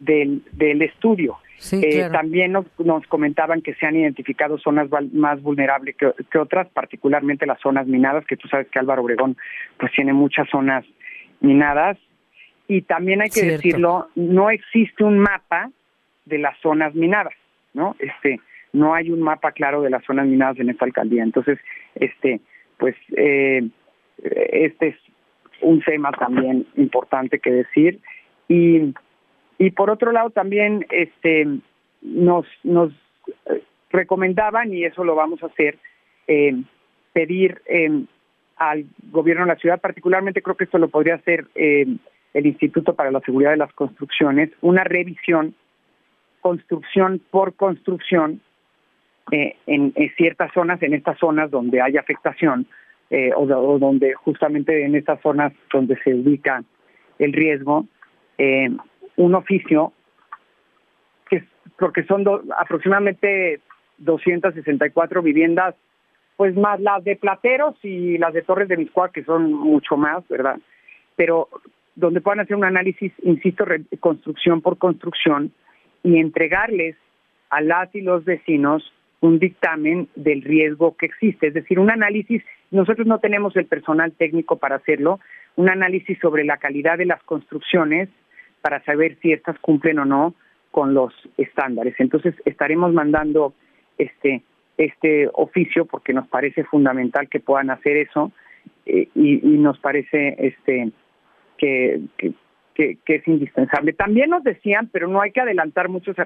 del, del estudio. Eh, también nos, nos, comentaban que se han identificado zonas más vulnerables que, que, otras particularmente las zonas minadas que tú sabes que Álvaro Obregón pues tiene muchas zonas minadas. Y también hay que decirlo no existe un mapa de las zonas minadas ¿no? Este, no hay un mapa claro de las zonas minadas en esta alcaldía. Entonces, este, pues, eh, este es un tema también importante que decir. Y, y por otro lado también, este, nos, nos recomendaban, y eso lo vamos a hacer, eh, pedir eh, al gobierno de la ciudad, particularmente creo que esto lo podría hacer el Instituto para la Seguridad de las Construcciones, una revisión construcción por construcción eh, en, ciertas zonas, en estas zonas donde hay afectación eh, o, donde justamente en estas zonas donde se ubica el riesgo, eh, un oficio, que porque son aproximadamente 264 viviendas, pues más las de Plateros y las de Torres de Miscuá, que son mucho más, ¿verdad? Pero donde puedan hacer un análisis, insisto, construcción por construcción, y entregarles a las y los vecinos un dictamen del riesgo que existe, es decir, un análisis, nosotros no tenemos el personal técnico para hacerlo, un análisis sobre la calidad de las construcciones para saber si estas cumplen o no con los estándares. Entonces estaremos mandando este este oficio porque nos parece fundamental que puedan hacer eso eh, y, y, nos parece este que, que, que, es indispensable. También nos decían, pero no hay que adelantar muchos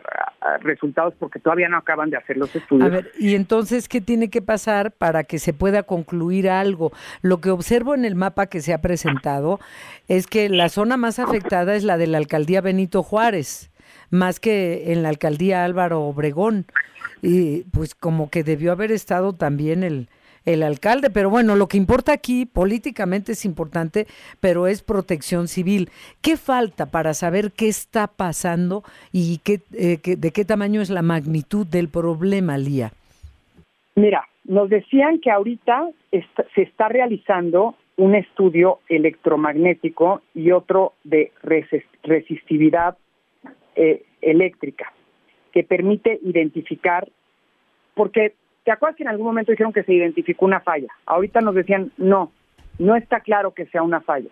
resultados porque todavía no acaban de hacer los estudios. A ver, y entonces, ¿qué tiene que pasar para que se pueda concluir algo? Lo que observo en el mapa que se ha presentado es que la zona más afectada es la de la alcaldía Benito Juárez, más que en la alcaldía Álvaro Obregón. Y pues como que debió haber estado también el, el alcalde. Pero bueno, lo que importa aquí políticamente es importante, pero es protección civil. ¿Qué falta para saber qué está pasando y qué, eh, de qué tamaño es la magnitud del problema, Lía? Mira, nos decían que ahorita se está realizando un estudio electromagnético y otro de resistividad eh, eléctrica que permite identificar, porque ¿Te acuerdas que en algún momento dijeron que se identificó una falla? Ahorita nos decían, no, no está claro que sea una falla.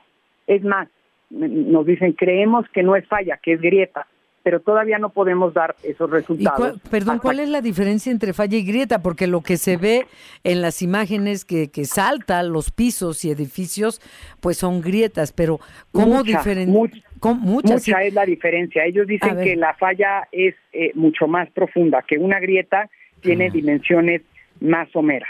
Es más, nos dicen, creemos que no es falla, que es grieta, pero todavía no podemos dar esos resultados. perdón, ¿cuál es la diferencia entre falla y grieta? Porque lo que se ve en las imágenes que, que salta los pisos y edificios, pues son grietas, pero ¿cómo diferenciar? mucha, es la diferencia. Ellos dicen que la falla es eh, mucho más profunda, que una grieta tiene dimensiones más someras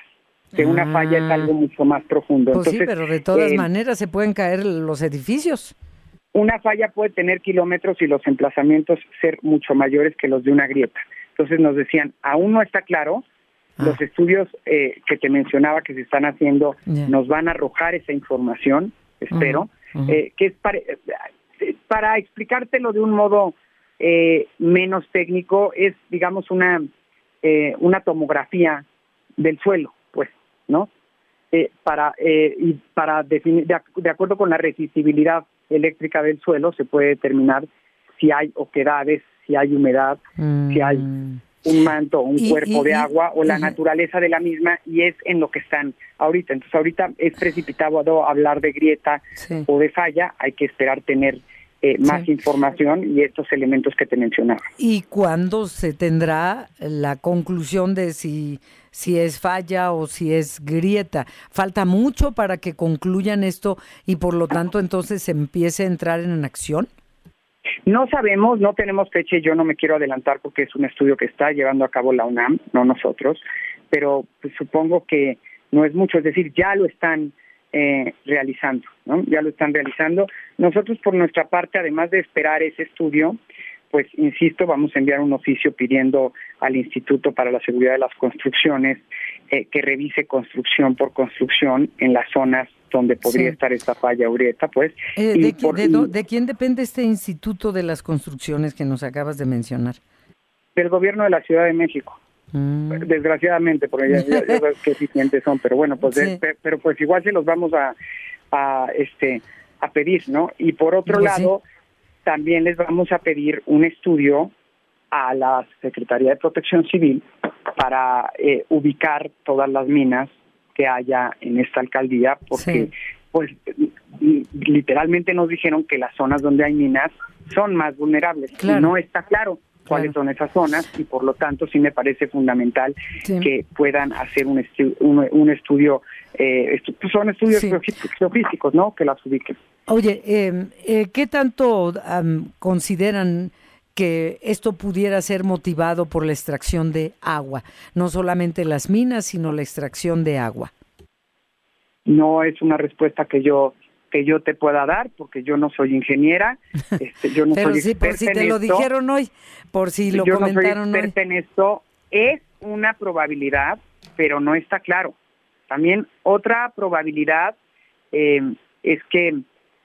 que una falla es algo ah. mucho más profundo. Pues sí, pero de todas eh, maneras se pueden caer los edificios. Una falla puede tener kilómetros y los emplazamientos ser mucho mayores que los de una grieta. Entonces nos decían, aún no está claro Ah. Los estudios eh, que te mencionaba que se están haciendo nos van a arrojar esa información, espero, eh, que es para, para explicártelo de un modo menos técnico, es, digamos, una, una tomografía del suelo, pues, ¿no? para y para definir, de, acuerdo con la resistibilidad eléctrica del suelo, se puede determinar si hay oquedades, si hay humedad, si hay mm. un manto, un cuerpo de agua o la naturaleza de la misma y es en lo que están ahorita. Entonces ahorita es precipitado hablar de grieta o de falla, hay que esperar tener eh, más información y estos elementos que te mencionaba. ¿Y cuándo se tendrá la conclusión de si, si es falla o si es grieta? ¿Falta mucho para que concluyan esto y por lo tanto entonces se empiece a entrar en acción? No sabemos, no tenemos fecha y yo no me quiero adelantar porque es un estudio que está llevando a cabo la UNAM, no nosotros, pero pues, supongo que no es mucho, es decir, ya lo están eh, realizando, ¿no? Ya lo están realizando. Nosotros por nuestra parte, además de esperar ese estudio, pues insisto, vamos a enviar un oficio pidiendo al Instituto para la Seguridad de las Construcciones eh, que revise construcción por construcción en las zonas donde podría estar esta falla urieta, pues. Eh, de, quién depende este Instituto de las Construcciones que nos acabas de mencionar? Del gobierno de la Ciudad de México. Mm. Desgraciadamente, porque ya, ya, qué eficientes son, pero bueno, pues, pero pues igual se los vamos a, a este a pedir, ¿no? Y por otro pues lado, también les vamos a pedir un estudio a la Secretaría de Protección Civil para eh, ubicar todas las minas que haya en esta alcaldía, porque pues literalmente nos dijeron que las zonas donde hay minas son más vulnerables. Y no está claro cuáles son esas zonas y por lo tanto sí me parece fundamental que puedan hacer un, un, estudio, eh, pues, son estudios geofísicos, ¿no? Que las ubiquen. Oye, em, eh, ¿qué tanto consideran que esto pudiera ser motivado por la extracción de agua? No solamente las minas, sino la extracción de agua. No es una respuesta que yo que yo te pueda dar porque yo no soy ingeniera, este, yo no Pero soy sí, por si te lo dijeron hoy, por si lo yo comentaron no soy experta en esto, es una probabilidad, pero no está claro. También otra probabilidad eh, es que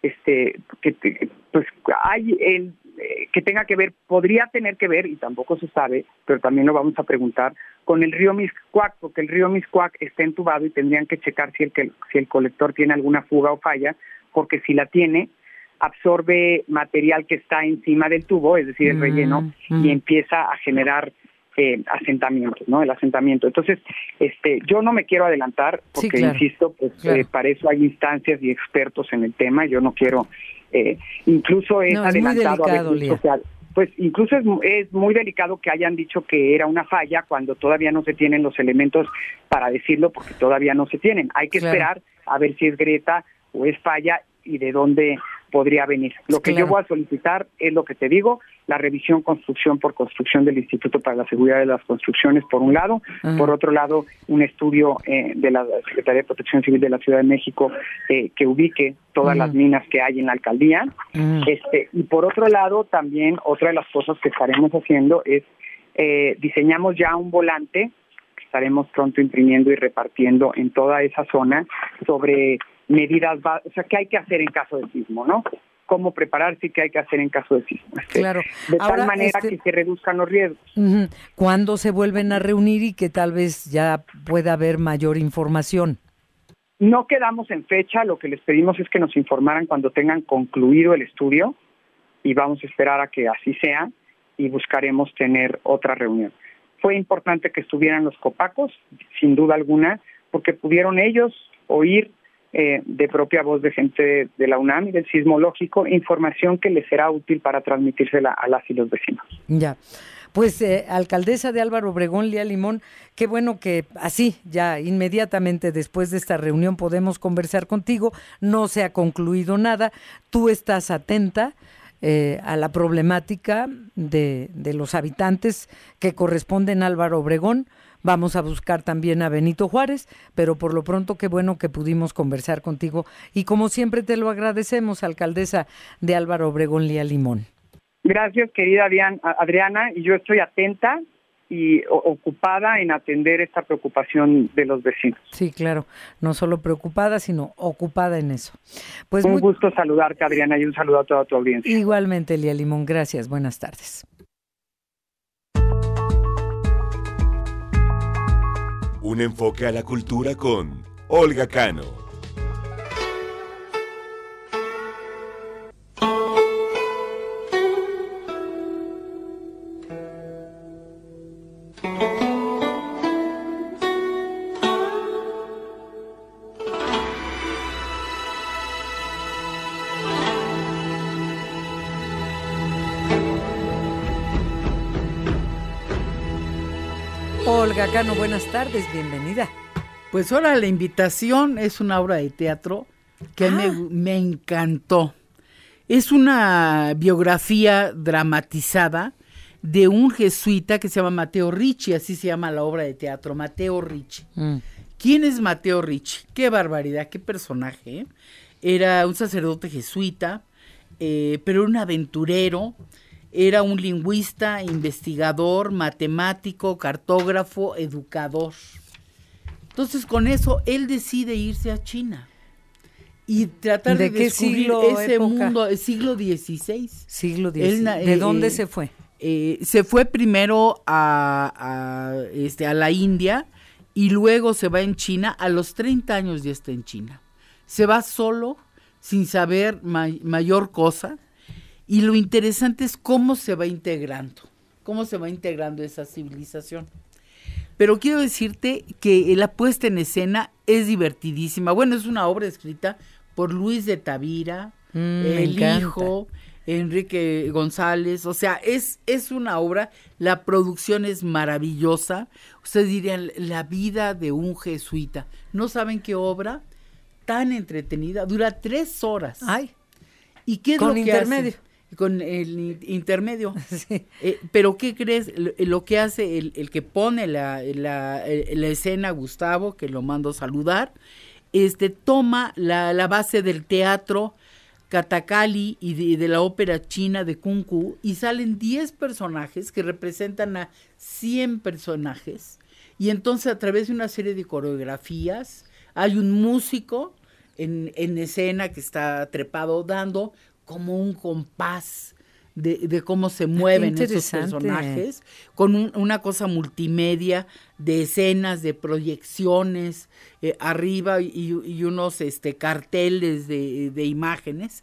este que pues hay el eh, que tenga que ver podría tener que ver y tampoco se sabe pero también lo vamos a preguntar con el río Miscuac porque el río Miscuac está entubado y tendrían que checar si el que si el colector tiene alguna fuga o falla porque si la tiene absorbe material que está encima del tubo es decir el relleno mm, y mm. empieza a generar eh, asentamientos, ¿no? El asentamiento. Entonces, este, yo no me quiero adelantar porque, insisto, pues eh, para eso hay instancias y expertos en el tema. Yo no quiero, eh, incluso es adelantado pues incluso es, es, muy delicado que hayan dicho que era una falla cuando todavía no se tienen los elementos para decirlo porque todavía no se tienen. Hay que esperar a ver si es Greta o es falla y de dónde podría venir. Lo que yo voy a solicitar es lo que te digo, la revisión construcción por construcción del Instituto para la Seguridad de las Construcciones, por un lado, por otro lado, un estudio eh, de la Secretaría de Protección Civil de la Ciudad de México eh, que ubique todas las minas que hay en la alcaldía. este Y por otro lado, también otra de las cosas que estaremos haciendo es eh, diseñamos ya un volante que estaremos pronto imprimiendo y repartiendo en toda esa zona sobre medidas, o sea, qué hay que hacer en caso de sismo, ¿no? Cómo prepararse y qué hay que hacer en caso de sismo. Este, claro. De tal manera este que se reduzcan los riesgos. ¿Cuándo se vuelven a reunir y que tal vez ya pueda haber mayor información? No quedamos en fecha, lo que les pedimos es que nos informaran cuando tengan concluido el estudio y vamos a esperar a que así sea y buscaremos tener otra reunión. Fue importante que estuvieran los copacos, sin duda alguna, porque pudieron ellos oír eh, de propia voz de gente de la UNAM y del sismológico, información que les será útil para transmitírsela a las y los vecinos. Ya. Pues, eh, alcaldesa de Álvaro Obregón, Lía Limón, qué bueno que así, ya inmediatamente después de esta reunión podemos conversar contigo. No se ha concluido nada. Tú estás atenta eh, a la problemática de, de los habitantes que corresponden a Álvaro Obregón. Vamos a buscar también a Benito Juárez, pero por lo pronto qué bueno que pudimos conversar contigo y como siempre te lo agradecemos, alcaldesa de Álvaro Obregón Lía Limón. Gracias, querida Adriana, y yo estoy atenta y ocupada en atender esta preocupación de los vecinos. Sí, claro, no solo preocupada, sino ocupada en eso. Pues un gusto saludarte, Adriana, y un saludo a toda tu audiencia. Igualmente, Elia Limón, gracias. Buenas tardes. Un enfoque a la cultura con Olga Cano. Olga Cano, buenas tardes, bienvenida. Pues ahora la invitación es una obra de teatro que me, ah. me, encantó. Es una biografía dramatizada de un jesuita que se llama Mateo Ricci, así se llama la obra de teatro, Mateo Ricci. Mm. ¿Quién es Mateo Ricci? Qué barbaridad, qué personaje. ¿eh? Era un sacerdote jesuita, eh, pero un aventurero era un lingüista, investigador, matemático, cartógrafo, educador. Entonces con eso él decide irse a China y tratar de, descubrir ese mundo, el siglo XVI. Siglo XVI. ¿De dónde eh, se fue? Eh, se fue primero a, este, a la India y luego se va en China. A los 30 años ya está en China. Se va solo, sin saber mayor cosa y lo interesante es cómo se va integrando, cómo se va integrando esa civilización. Pero quiero decirte que la puesta en escena es divertidísima. Bueno, es una obra escrita por Luis de Tavira, mm, el hijo, Enrique González. O sea, es, es una obra, la producción es maravillosa. Ustedes dirían, la vida de un jesuita. ¿No saben qué obra? Tan entretenida, dura tres horas. Ay. ¿Y qué es lo que intermedio con el intermedio. Eh, pero ¿qué crees? Lo, que hace el, que pone la, la, escena, Gustavo, que lo mando saludar, este, toma la, base del teatro Katakali y de, la ópera china de Kung Fu y salen 10 personajes que representan a 100 personajes. Y entonces a través de una serie de coreografías hay un músico en, en escena que está trepado dando como un compás de, cómo se mueven esos personajes, con una cosa multimedia de escenas, de proyecciones eh, arriba y, unos este, carteles de, imágenes.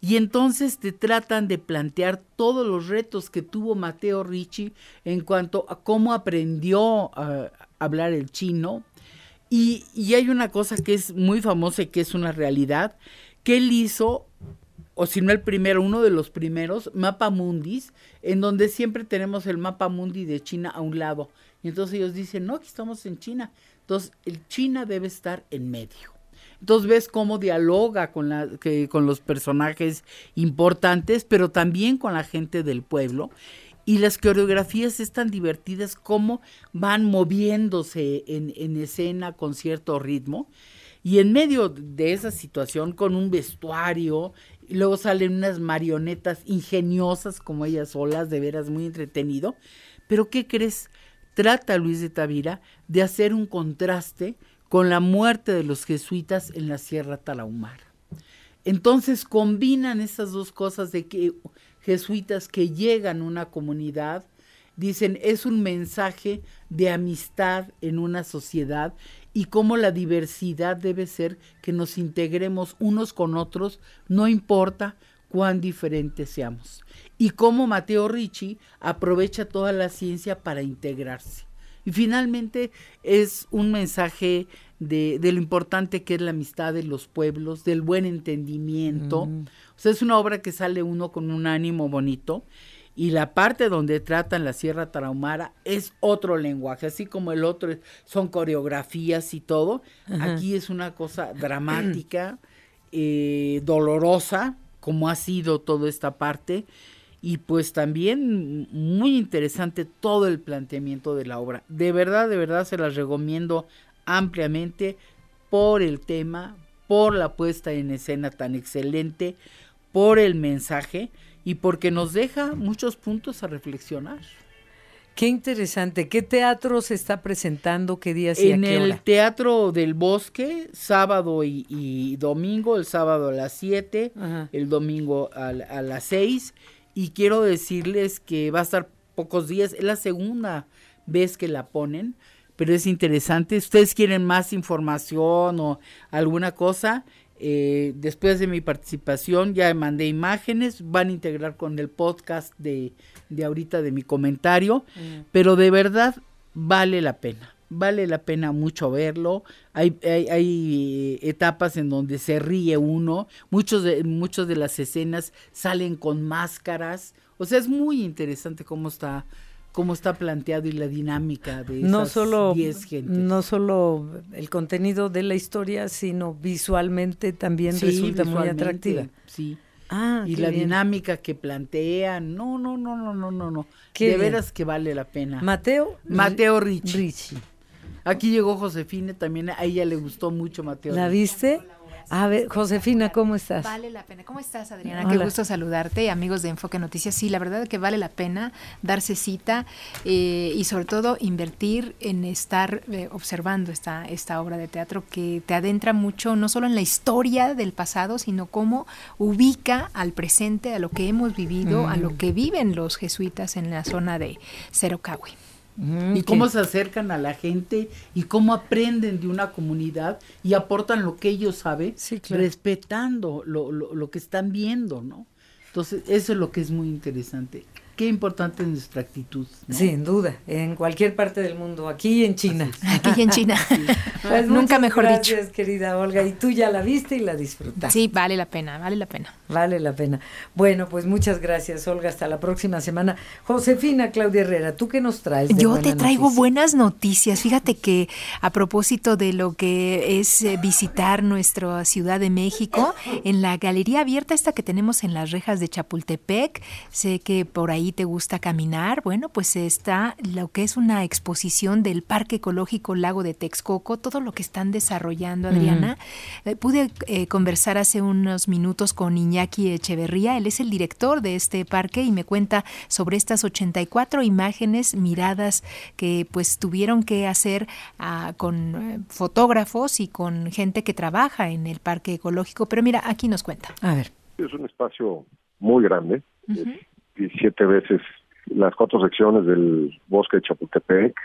Y entonces te tratan de plantear todos los retos que tuvo Mateo Ricci en cuanto a cómo aprendió a hablar el chino. Y, y hay una cosa que es muy famosa y que es una realidad, que él hizo o si no el primero, uno de los primeros, Mapa Mundis, en donde siempre tenemos el Mapa Mundi de China a un lado. Y entonces ellos dicen, no, aquí estamos en China. Entonces, el China debe estar en medio. Entonces ves cómo dialoga con, la, que, con los personajes importantes, pero también con la gente del pueblo. Y las coreografías están divertidas, cómo van moviéndose en, en escena con cierto ritmo. Y en medio de esa situación, con un vestuario y luego salen unas marionetas ingeniosas como ellas solas, de veras muy entretenido. Pero ¿qué crees? Trata Luis de Tavira de hacer un contraste con la muerte de los jesuitas en la Sierra Tarahumara. Entonces combinan esas dos cosas de que jesuitas que llegan a una comunidad, dicen es un mensaje de amistad en una sociedad y cómo la diversidad debe ser que nos integremos unos con otros, no importa cuán diferentes seamos. Y cómo Mateo Ricci aprovecha toda la ciencia para integrarse. Y finalmente es un mensaje de, lo importante que es la amistad de los pueblos, del buen entendimiento. Mm. O sea, es una obra que sale uno con un ánimo bonito y la parte donde tratan la Sierra Tarahumara es otro lenguaje, así como el otro son coreografías y todo. Aquí es una cosa dramática, eh, dolorosa, como ha sido toda esta parte, y pues también muy interesante todo el planteamiento de la obra. De verdad, de verdad se las recomiendo ampliamente por el tema, por la puesta en escena tan excelente, por el mensaje y porque nos deja muchos puntos a reflexionar. Qué interesante. ¿Qué teatro se está presentando? ¿Qué días y En a qué el Teatro del Bosque, sábado y, domingo, el sábado a las 7, el domingo a, a las 6. Y quiero decirles que va a estar pocos días, es la segunda vez que la ponen, pero es interesante. Si ustedes quieren más información o alguna cosa, eh, después de mi participación ya mandé imágenes, van a integrar con el podcast de, de ahorita de mi comentario, mm. pero de verdad vale la pena, vale la pena mucho verlo. Hay, hay, hay, etapas en donde se ríe uno, muchos de, muchos de las escenas salen con máscaras, o sea, es muy interesante cómo está cómo está planteado y la dinámica de esas no solo no solo el contenido de la historia sino visualmente también resulta muy atractiva. sí. Ah, y la dinámica que plantean. No no no no no no no. De veras que vale la pena. Mateo Mateo Ricci. aquí llegó Josefina también a ella le gustó mucho Mateo la viste a ver, Josefina, ¿cómo estás? Vale la pena. ¿Cómo estás, Adriana? Qué gusto saludarte, amigos de Enfoque Noticias. Sí, la verdad es que vale la pena darse cita eh, y sobre todo invertir en estar eh, observando esta, esta obra de teatro que te adentra mucho, no solo en la historia del pasado, sino cómo ubica al presente, a lo que hemos vivido, a lo mm. que viven los jesuitas en la zona de Cerocahui y cómo se acercan a la gente y cómo aprenden de una comunidad y aportan lo que ellos saben, respetando lo, lo, lo, que están viendo, ¿no? Entonces, eso es lo que es muy interesante. Qué importante es nuestra actitud. Sin duda, en cualquier parte del mundo, aquí y en China. Aquí y en China. pues Nunca mejor gracias, querida Olga. Y tú ya la viste y la disfrutaste. Sí, vale la pena, vale la pena. Vale la pena. Bueno, pues muchas gracias, Olga. Hasta la próxima semana. Josefina Claudia Herrera, ¿tú qué nos traes? Yo te traigo buenas noticias. Fíjate que a propósito de lo que es eh, visitar nuestra Ciudad de México, en la galería abierta esta que tenemos en las rejas de Chapultepec, sé que por ahí te gusta caminar, bueno, pues está lo que es una exposición del Parque Ecológico Lago de Texcoco, todo lo que están desarrollando, Adriana. Eh, pude eh, conversar hace unos minutos con Iñaki Echeverría, él es el director de este parque y me cuenta sobre estas 84 imágenes, miradas que pues tuvieron que hacer ah, con eh, fotógrafos y con gente que trabaja en el Parque Ecológico. Pero mira, aquí nos cuenta. A ver. Es un espacio muy grande, 17 veces las cuatro secciones del bosque de Chapultepec.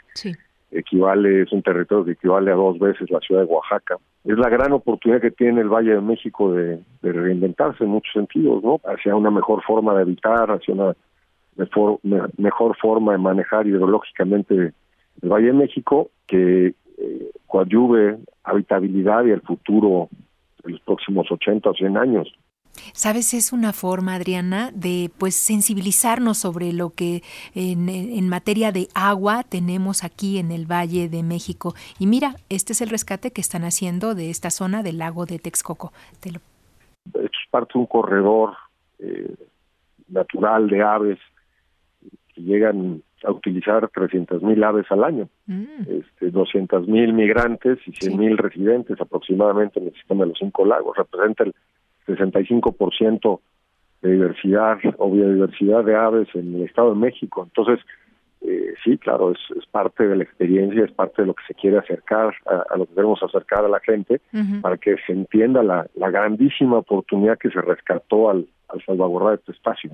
Equivale, es un territorio que equivale a dos veces la ciudad de Oaxaca. Es la gran oportunidad que tiene el Valle de México de, reinventarse en muchos sentidos, ¿no? Hacia una mejor forma de habitar, hacia una mejor, mejor forma de manejar hidrológicamente el Valle de México, que eh, coadyuve habitabilidad y el futuro de los próximos 80 o 100 años. Sabes, es una forma, Adriana, de pues sensibilizarnos sobre lo que en, materia de agua tenemos aquí en el Valle de México. Y mira, este es el rescate que están haciendo de esta zona del lago de Texcoco. Esto es parte de un corredor eh, natural de aves que llegan a utilizar 300 mil aves al año, mm. este, 200 mil migrantes y 100 mil residentes aproximadamente en el sistema de los cinco lagos. Representa el 65% de diversidad o biodiversidad de aves en el Estado de México. Entonces, eh, sí, claro, es, parte de la experiencia, es parte de lo que se quiere acercar, a, lo que queremos acercar a la gente, para que se entienda la, grandísima oportunidad que se rescató al, al salvaguardar este espacio.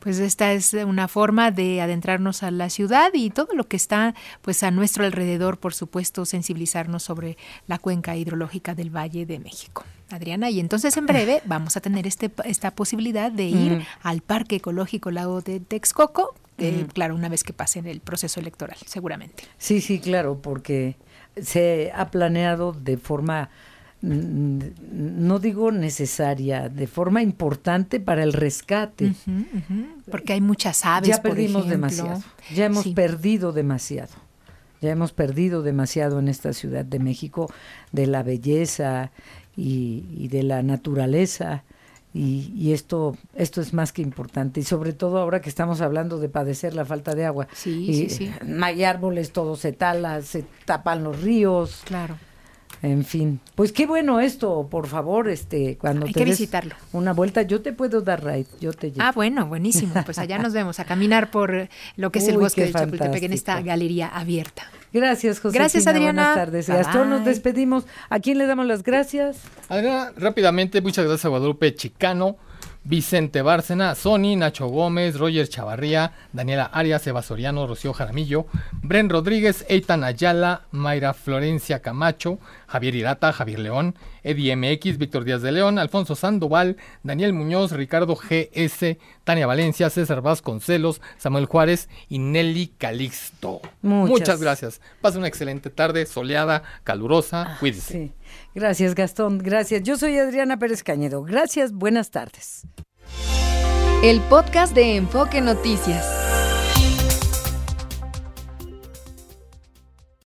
Pues esta es una forma de adentrarnos a la ciudad y todo lo que está pues a nuestro alrededor, por supuesto, sensibilizarnos sobre la cuenca hidrológica del Valle de México. Adriana, y entonces en breve vamos a tener este, esta posibilidad de ir mm. al Parque Ecológico Lago de Texcoco, mm. claro, una vez que pase el proceso electoral, seguramente. Sí, sí, claro, porque se ha planeado de forma no digo necesaria, de forma importante para el rescate. Porque hay muchas aves. Ya perdimos demasiado, ya hemos perdido demasiado, ya hemos perdido demasiado en esta Ciudad de México de la belleza y, de la naturaleza. Y, esto esto es más que importante y sobre todo ahora que estamos hablando de padecer la falta de agua sí, sí, sí. hay árboles todo se tala se tapan los ríos claro En fin, pues qué bueno esto, por favor, este, cuando Hay te que des visitarlo. una vuelta, yo te puedo dar ride, yo te llevo. Ah, bueno, buenísimo. Pues allá nos vemos a caminar por lo que es el bosque de Chapultepec en esta galería abierta. Gracias, José. Gracias, Adriana. Buenas tardes. Bye, Gastón, nos despedimos. ¿A quién le damos las gracias? Adriana, rápidamente, muchas gracias a Guadalupe Chicano, Vicente Bárcena, Sony, Nacho Gómez, Roger Chavarría, Daniela Arias, Eva Soriano, Rocío Jaramillo, Bren Rodríguez, Eitan Ayala, Mayra Florencia Camacho, Javier Irata, Javier León, Eddie MX, Víctor Díaz de León, Alfonso Sandoval, Daniel Muñoz, Ricardo GS, Tania Valencia, César Vasconcelos, Samuel Juárez y Nelly Calixto. Muchas. Muchas, gracias. Pasa una excelente tarde, soleada, calurosa, cuídese. Sí. Gracias, Gastón. Gracias. Yo soy Adriana Pérez Cañedo. Gracias, buenas tardes. El podcast de Enfoque Noticias.